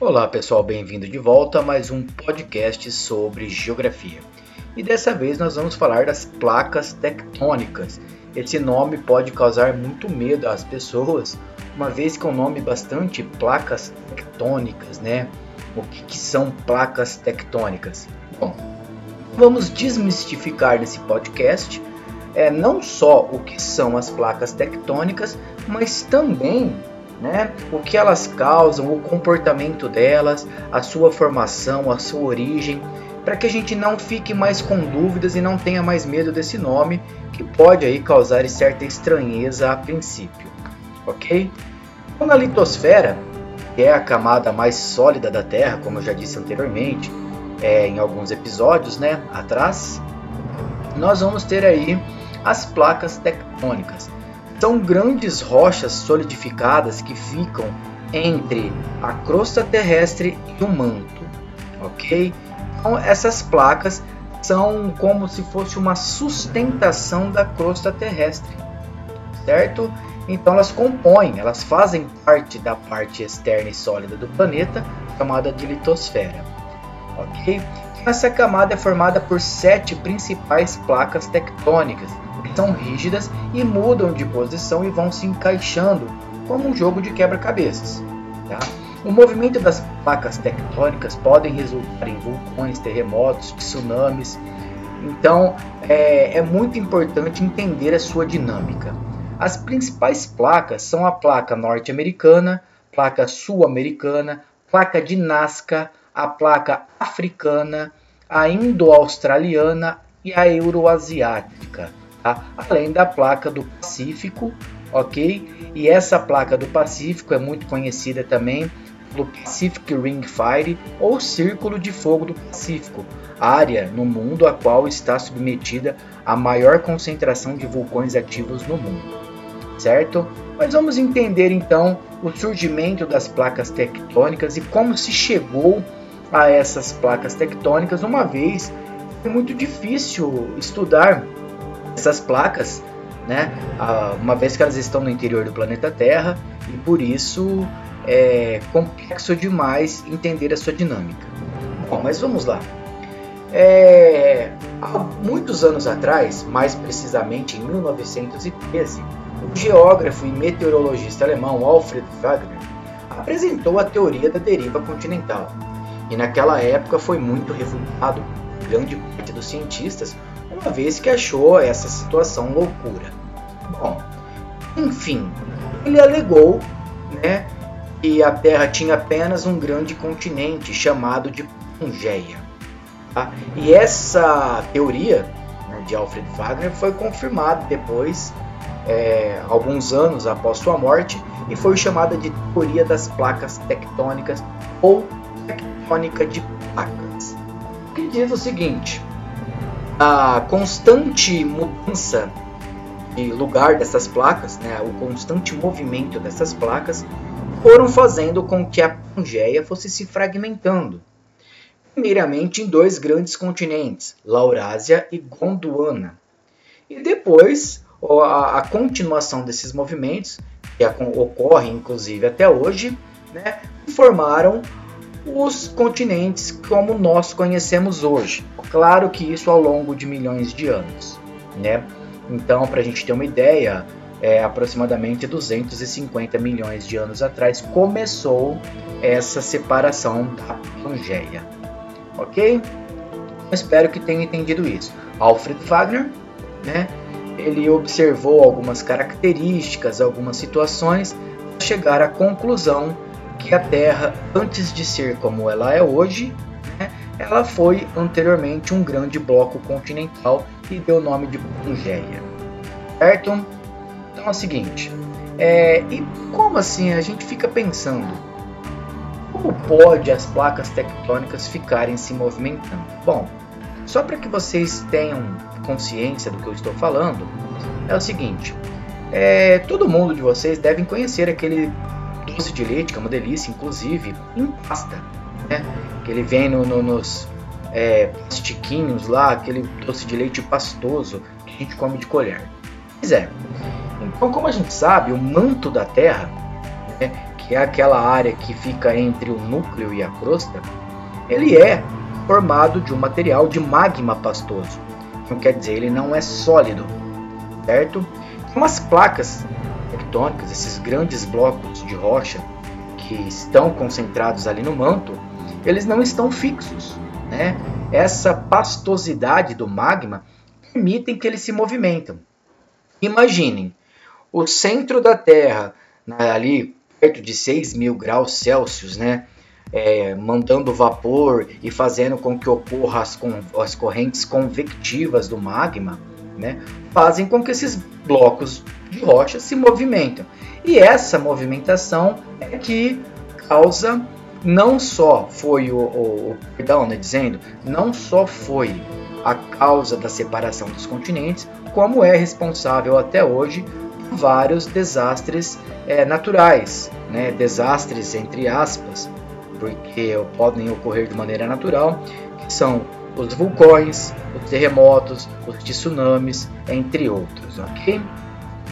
Olá pessoal, bem-vindo de volta a mais um podcast sobre geografia. E dessa vez nós vamos falar das placas tectônicas. Esse nome pode causar muito medo às pessoas, uma vez que é um nome bastante placas tectônicas, né? O que, que são placas tectônicas? Bom, vamos desmistificar nesse podcast é, não só o que são as placas tectônicas, mas também né, o que elas causam, o comportamento delas, a sua formação, a sua origem, para que a gente não fique mais com dúvidas e não tenha mais medo desse nome que pode aí causar certa estranheza a princípio, ok? Então, na litosfera, que é a camada mais sólida da Terra, como eu já disse anteriormente, é, em alguns episódios, né, atrás, nós vamos ter aí as placas tectônicas. São grandes rochas solidificadas que ficam entre a crosta terrestre e o manto, ok? Então essas placas são como se fosse uma sustentação da crosta terrestre, certo? Então elas compõem, elas fazem parte da parte externa e sólida do planeta, chamada de litosfera, ok? Essa camada é formada por sete principais placas tectônicas, que são rígidas e mudam de posição e vão se encaixando como um jogo de quebra-cabeças. Tá? O movimento das placas tectônicas podem resultar em vulcões, terremotos, tsunamis. Então é, é muito importante entender a sua dinâmica. As principais placas são a placa norte-americana, placa sul-americana, placa de Nazca, a placa africana, a indo-australiana e a euroasiática, tá? além da placa do Pacífico, ok? E essa placa do Pacífico é muito conhecida também pelo Pacific Ring Fire ou Círculo de Fogo do Pacífico, área no mundo a qual está submetida a maior concentração de vulcões ativos no mundo, certo? Mas vamos entender então o surgimento das placas tectônicas e como se chegou a essas placas tectônicas, uma vez é muito difícil estudar essas placas, né? uma vez que elas estão no interior do planeta Terra e por isso é complexo demais entender a sua dinâmica. Bom, mas vamos lá. É, há muitos anos atrás, mais precisamente em 1913, o geógrafo e meteorologista alemão Alfred Wagner apresentou a teoria da deriva continental, e naquela época foi muito refutado por grande parte dos cientistas, uma vez que achou essa situação loucura. Bom, enfim, ele alegou né, que a Terra tinha apenas um grande continente chamado de Pangeia. Tá? E essa teoria né, de Alfred Wagner foi confirmada depois, é, alguns anos após sua morte, e foi chamada de teoria das placas tectônicas ou tectônica de placas, que diz o seguinte: a constante mudança de lugar dessas placas, né, o constante movimento dessas placas, foram fazendo com que a Pangeia fosse se fragmentando. Primeiramente em dois grandes continentes, Laurásia e Gondwana. E depois a, a continuação desses movimentos, que ocorre inclusive até hoje, né, formaram os continentes como nós conhecemos hoje. Claro que isso ao longo de milhões de anos, né? Então, para a gente ter uma ideia, é, aproximadamente 250 milhões de anos atrás começou essa separação da Pangeia, ok? Espero que tenha entendido isso. Alfred Wagner, né? Ele observou algumas características, algumas situações, para chegar à conclusão que a Terra, antes de ser como ela é hoje, né, ela foi anteriormente um grande bloco continental e deu o nome de Pangeia. Certo? Então é o seguinte, é, e como assim a gente fica pensando, como pode as placas tectônicas ficarem se movimentando? Bom, só para que vocês tenham consciência do que eu estou falando, é o seguinte, é, todo mundo de vocês devem conhecer aquele doce de leite, que é uma delícia, inclusive, em pasta, né? Que ele vem no, no, nos é, plastiquinhos lá, aquele doce de leite pastoso que a gente come de colher. Pois é. Então, como a gente sabe, o manto da Terra, né, que é aquela área que fica entre o núcleo e a crosta, ele é formado de um material de magma pastoso. Então quer dizer, ele não é sólido, certo? Então as placas tectônicas, esses grandes blocos de rocha que estão concentrados ali no manto, eles não estão fixos, né? Essa pastosidade do magma permitem que eles se movimentam. Imaginem, o centro da Terra, né, ali perto de 6 mil graus Celsius, né? É, mandando vapor e fazendo com que ocorram as, com, as correntes convectivas do magma, né, fazem com que esses blocos de rocha se movimentem. E essa movimentação é que causa não só foi o, o, o perdão, né, dizendo, não só foi a causa da separação dos continentes, como é responsável até hoje por vários desastres é, naturais, né, desastres entre aspas, porque podem ocorrer de maneira natural, que são os vulcões, os terremotos, os tsunamis, entre outros, ok?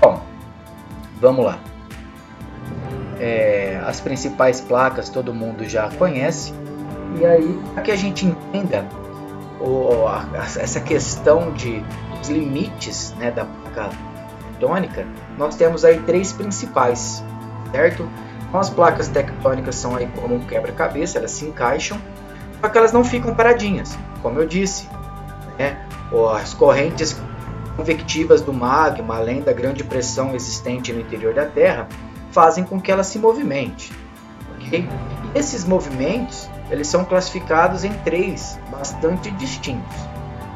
Bom, vamos lá. É, as principais placas todo mundo já conhece, e aí, para que a gente entenda o, a, essa questão de, dos limites né, da placa tectônica, nós temos aí três principais, certo? Então, as placas tectônicas são aí como um quebra-cabeça, elas se encaixam, só que elas não ficam paradinhas, como eu disse. Né? As correntes convectivas do magma, além da grande pressão existente no interior da Terra, fazem com que ela se movimente. Okay? E esses movimentos eles são classificados em três bastante distintos.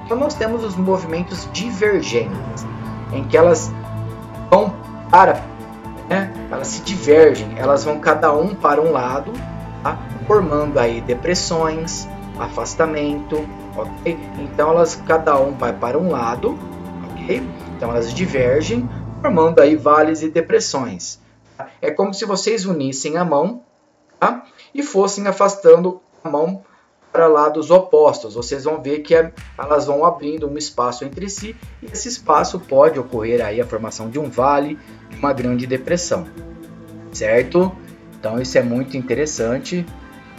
Então nós temos os movimentos divergentes, em que elas vão para, né, elas se divergem, elas vão cada um para um lado, tá, formando aí depressões, afastamento, ok? Então elas cada um vai para um lado, Então elas divergem, formando aí vales e depressões. É como se vocês unissem a mão tá? e fossem afastando a mão para lados opostos. Vocês vão ver que elas vão abrindo um espaço entre si e esse espaço pode ocorrer aí a formação de um vale, de uma grande depressão, certo? Então isso é muito interessante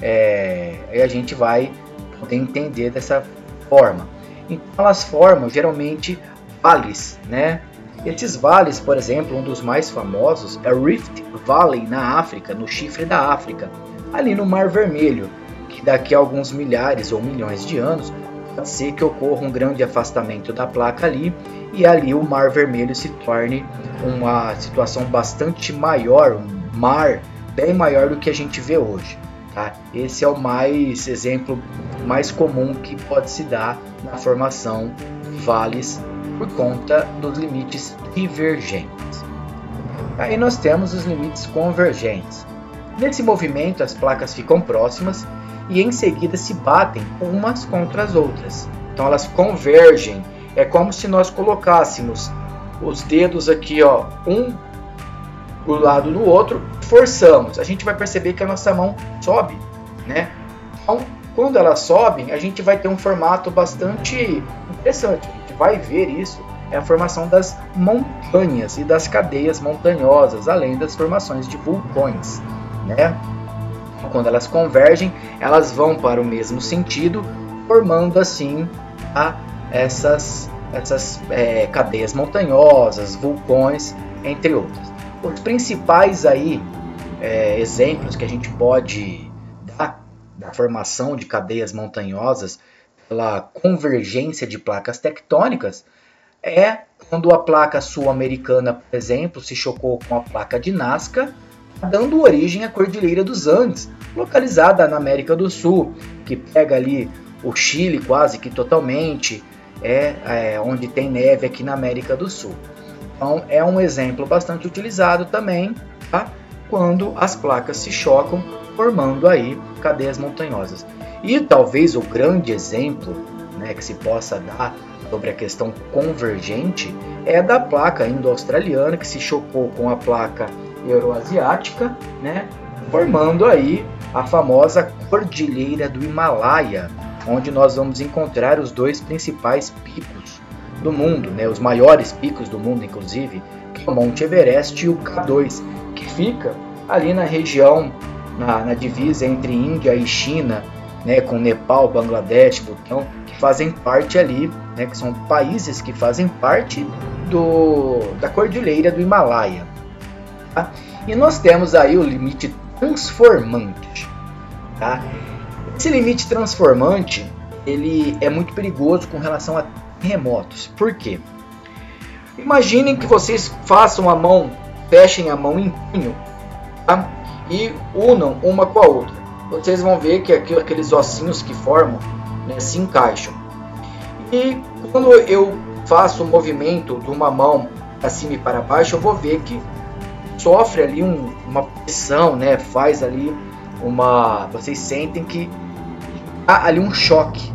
é, e a gente vai poder entender dessa forma. Então elas formam geralmente vales, né? Esses vales, por exemplo, um dos mais famosos é o Rift Valley na África, no chifre da África, ali no Mar Vermelho daqui a alguns milhares ou milhões de anos, pode ser que ocorra um grande afastamento da placa ali e ali o Mar Vermelho se torne uma situação bastante maior, um mar bem maior do que a gente vê hoje. Tá? Esse é o mais exemplo mais comum que pode se dar na formação vales por conta dos limites divergentes. Aí nós temos os limites convergentes. Nesse movimento, as placas ficam próximas e em seguida se batem umas contra as outras. Então elas convergem. É como se nós colocássemos os dedos aqui, ó, um do lado do outro, forçamos. A gente vai perceber que a nossa mão sobe, né? Então, quando elas sobem, a gente vai ter um formato bastante interessante. Vai ver isso é a formação das montanhas e das cadeias montanhosas, além das formações de vulcões, né? quando elas convergem, elas vão para o mesmo sentido, formando assim a, essas, essas é, cadeias montanhosas, vulcões, entre outras. Os principais aí é, exemplos que a gente pode dar da formação de cadeias montanhosas pela convergência de placas tectônicas é quando a placa sul-americana, por exemplo, se chocou com a placa de Nazca dando origem à Cordilheira dos Andes, localizada na América do Sul, que pega ali o Chile quase que totalmente, é, é onde tem neve aqui na América do Sul. Então é um exemplo bastante utilizado também, tá? quando as placas se chocam, formando aí cadeias montanhosas. E talvez o grande exemplo né, que se possa dar sobre a questão convergente é da placa indo-australiana que se chocou com a placa euroasiática, né, formando aí a famosa Cordilheira do Himalaia, onde nós vamos encontrar os dois principais picos do mundo, né, os maiores picos do mundo, inclusive, que é o Monte Everest e o K2, que fica ali na região, na, na divisa entre Índia e China, né, com Nepal, Bangladesh, Butão, que fazem parte ali, né, que são países que fazem parte do, da cordilheira do Himalaia. Tá? E nós temos aí o limite transformante. Tá? Esse limite transformante ele é muito perigoso com relação a terremotos. Por quê? Imaginem que vocês façam a mão, fechem a mão em punho tá? E unam uma com a outra. Vocês vão ver que aqueles ossinhos que formam né, se encaixam. E quando eu faço o movimento de uma mão para cima e para baixo, eu vou ver que sofre ali um, uma pressão, né? Faz ali uma. Vocês sentem que há ali um choque.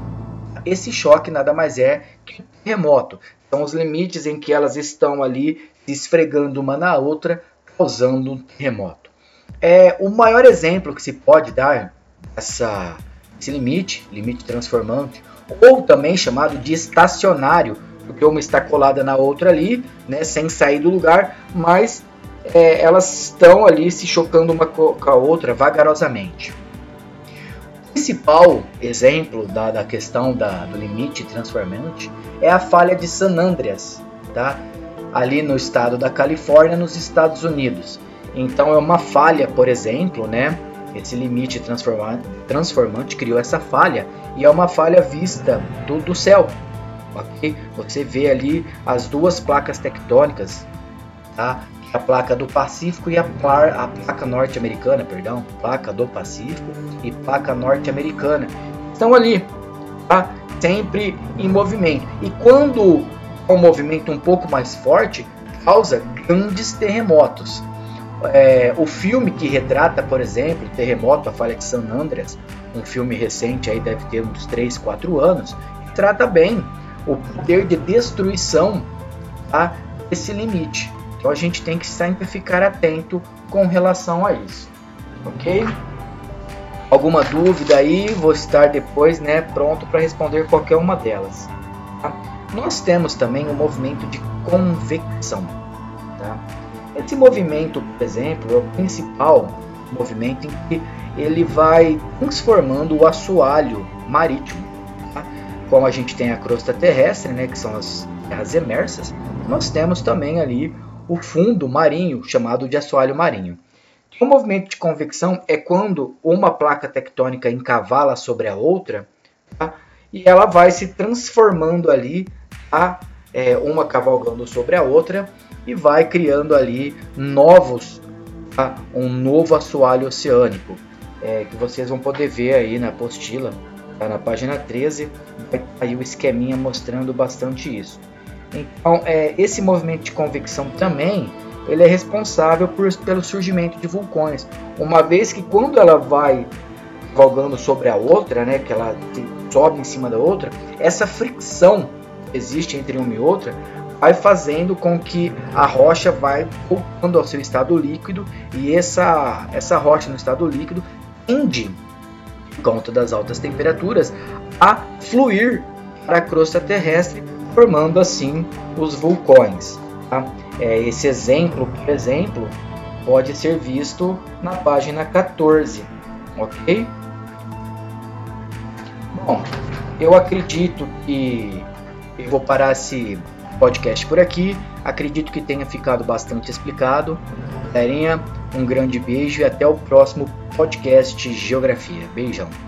Esse choque nada mais é que um terremoto. São os limites em que elas estão ali se esfregando uma na outra, causando um terremoto. É o maior exemplo que se pode dar essa, esse limite, limite transformante, ou também chamado de estacionário, porque uma está colada na outra ali, né, sem sair do lugar, mas é, elas estão ali se chocando uma com a outra vagarosamente. O principal exemplo da, da questão da, do limite transformante é a falha de San Andreas, tá? ali no estado da Califórnia, nos Estados Unidos. Então é uma falha, por exemplo, né? Esse limite transformante, transformante criou essa falha e é uma falha vista do, do céu. ok? Você vê ali as duas placas tectônicas, tá? a placa do Pacífico e a, a placa norte-americana, perdão, placa do Pacífico e placa norte-americana estão ali, tá? sempre em movimento. E quando o um movimento um pouco mais forte, causa grandes terremotos. É, o filme que retrata, por exemplo, o terremoto, a falha de San Andreas, um filme recente, aí deve ter uns 3, 4 anos, trata bem o poder de destruição a esse limite. Então a gente tem que sempre ficar atento com relação a isso, ok? Alguma dúvida aí, vou estar depois né, pronto para responder qualquer uma delas. Tá? Nós temos também o movimento de convecção. Tá? Esse movimento, por exemplo, é o principal movimento em que ele vai transformando o assoalho marítimo. Tá? Como a gente tem a crosta terrestre, né, que são as terras emersas, nós temos também ali o fundo marinho, chamado de assoalho marinho. O movimento de convecção é quando uma placa tectônica encavala sobre a outra tá? e ela vai se transformando ali, tá? É, uma cavalgando sobre a outra e vai criando ali novos, tá? um novo assoalho oceânico, é, que vocês vão poder ver aí na apostila, tá? na página 13, vai aí o esqueminha mostrando bastante isso. Então, é, esse movimento de convecção também ele é responsável por, pelo surgimento de vulcões, uma vez que quando ela vai cavalgando sobre a outra, né, que ela sobe em cima da outra, essa fricção existe entre uma e outra vai fazendo com que a rocha vai voltando ao seu estado líquido e essa, essa rocha no estado líquido tende, por conta das altas temperaturas, a fluir para a crosta terrestre formando assim os vulcões. Tá? É, esse exemplo, por exemplo, pode ser visto na página 14, ok? Bom, eu acredito que eu vou parar esse podcast por aqui. Acredito que tenha ficado bastante explicado. Galerinha, um grande beijo e até o próximo podcast Geografia. Beijão.